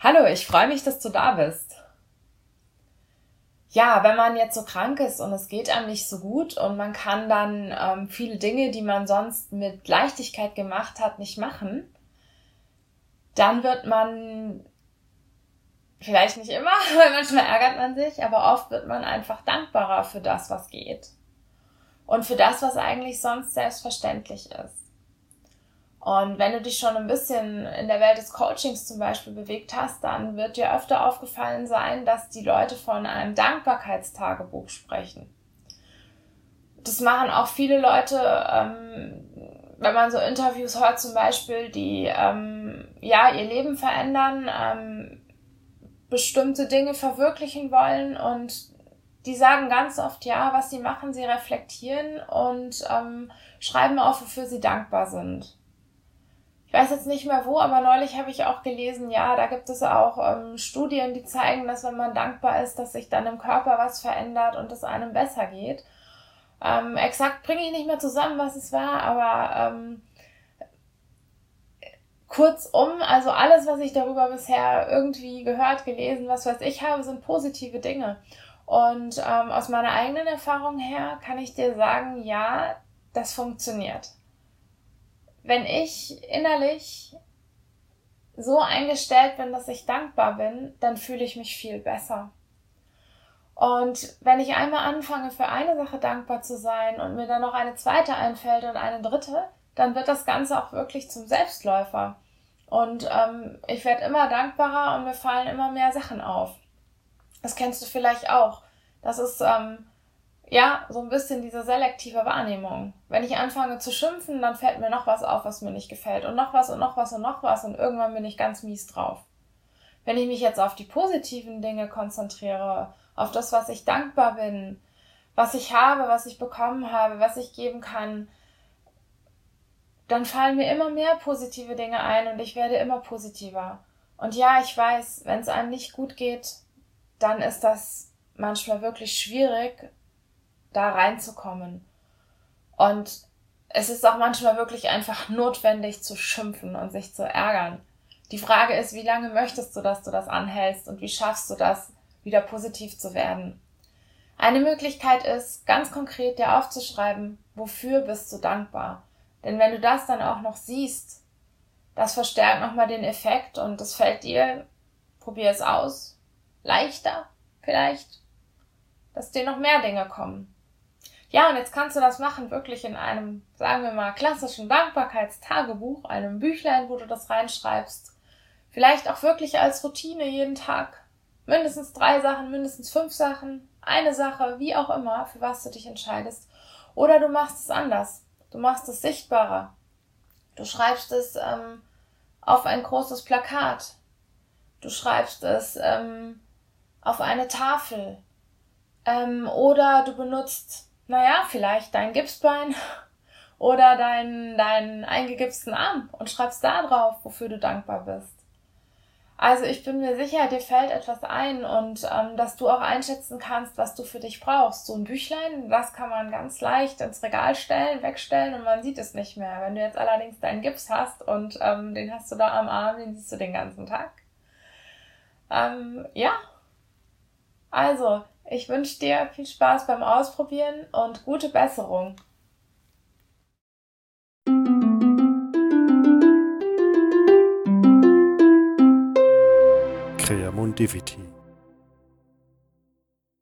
Hallo, ich freue mich, dass du da bist. Ja, wenn man jetzt so krank ist und es geht einem nicht so gut und man kann dann ähm, viele Dinge, die man sonst mit Leichtigkeit gemacht hat, nicht machen, dann wird man vielleicht nicht immer, weil manchmal ärgert man sich, aber oft wird man einfach dankbarer für das, was geht. Und für das, was eigentlich sonst selbstverständlich ist. Und wenn du dich schon ein bisschen in der Welt des Coachings zum Beispiel bewegt hast, dann wird dir öfter aufgefallen sein, dass die Leute von einem Dankbarkeitstagebuch sprechen. Das machen auch viele Leute, ähm, wenn man so Interviews hört zum Beispiel, die ähm, ja ihr Leben verändern, ähm, bestimmte Dinge verwirklichen wollen und die sagen ganz oft ja, was sie machen, sie reflektieren und ähm, schreiben auf, wofür sie dankbar sind ich weiß jetzt nicht mehr wo, aber neulich habe ich auch gelesen, ja, da gibt es auch ähm, Studien, die zeigen, dass wenn man dankbar ist, dass sich dann im Körper was verändert und es einem besser geht. Ähm, exakt bringe ich nicht mehr zusammen, was es war, aber ähm, kurzum, also alles, was ich darüber bisher irgendwie gehört, gelesen, was weiß ich habe, sind positive Dinge. Und ähm, aus meiner eigenen Erfahrung her kann ich dir sagen, ja, das funktioniert wenn ich innerlich so eingestellt bin, dass ich dankbar bin, dann fühle ich mich viel besser. Und wenn ich einmal anfange, für eine Sache dankbar zu sein und mir dann noch eine zweite einfällt und eine dritte, dann wird das Ganze auch wirklich zum Selbstläufer. Und ähm, ich werde immer dankbarer und mir fallen immer mehr Sachen auf. Das kennst du vielleicht auch. Das ist ähm, ja, so ein bisschen diese selektive Wahrnehmung. Wenn ich anfange zu schimpfen, dann fällt mir noch was auf, was mir nicht gefällt. Und noch was und noch was und noch was. Und irgendwann bin ich ganz mies drauf. Wenn ich mich jetzt auf die positiven Dinge konzentriere, auf das, was ich dankbar bin, was ich habe, was ich bekommen habe, was ich geben kann, dann fallen mir immer mehr positive Dinge ein und ich werde immer positiver. Und ja, ich weiß, wenn es einem nicht gut geht, dann ist das manchmal wirklich schwierig, da reinzukommen. Und es ist auch manchmal wirklich einfach notwendig zu schimpfen und sich zu ärgern. Die Frage ist, wie lange möchtest du, dass du das anhältst und wie schaffst du das, wieder positiv zu werden? Eine Möglichkeit ist, ganz konkret dir aufzuschreiben, wofür bist du dankbar. Denn wenn du das dann auch noch siehst, das verstärkt nochmal den Effekt und es fällt dir, probier es aus, leichter vielleicht, dass dir noch mehr Dinge kommen. Ja, und jetzt kannst du das machen, wirklich in einem, sagen wir mal, klassischen Dankbarkeitstagebuch, einem Büchlein, wo du das reinschreibst. Vielleicht auch wirklich als Routine jeden Tag. Mindestens drei Sachen, mindestens fünf Sachen, eine Sache, wie auch immer, für was du dich entscheidest. Oder du machst es anders. Du machst es sichtbarer. Du schreibst es ähm, auf ein großes Plakat. Du schreibst es ähm, auf eine Tafel. Ähm, oder du benutzt naja, vielleicht dein Gipsbein oder deinen dein eingegipsten Arm und schreibst da drauf, wofür du dankbar bist. Also ich bin mir sicher, dir fällt etwas ein und ähm, dass du auch einschätzen kannst, was du für dich brauchst. So ein Büchlein, das kann man ganz leicht ins Regal stellen, wegstellen und man sieht es nicht mehr. Wenn du jetzt allerdings deinen Gips hast und ähm, den hast du da am Arm, den siehst du den ganzen Tag. Ähm, ja. Also, ich wünsche dir viel Spaß beim Ausprobieren und gute Besserung. Creamon Diviti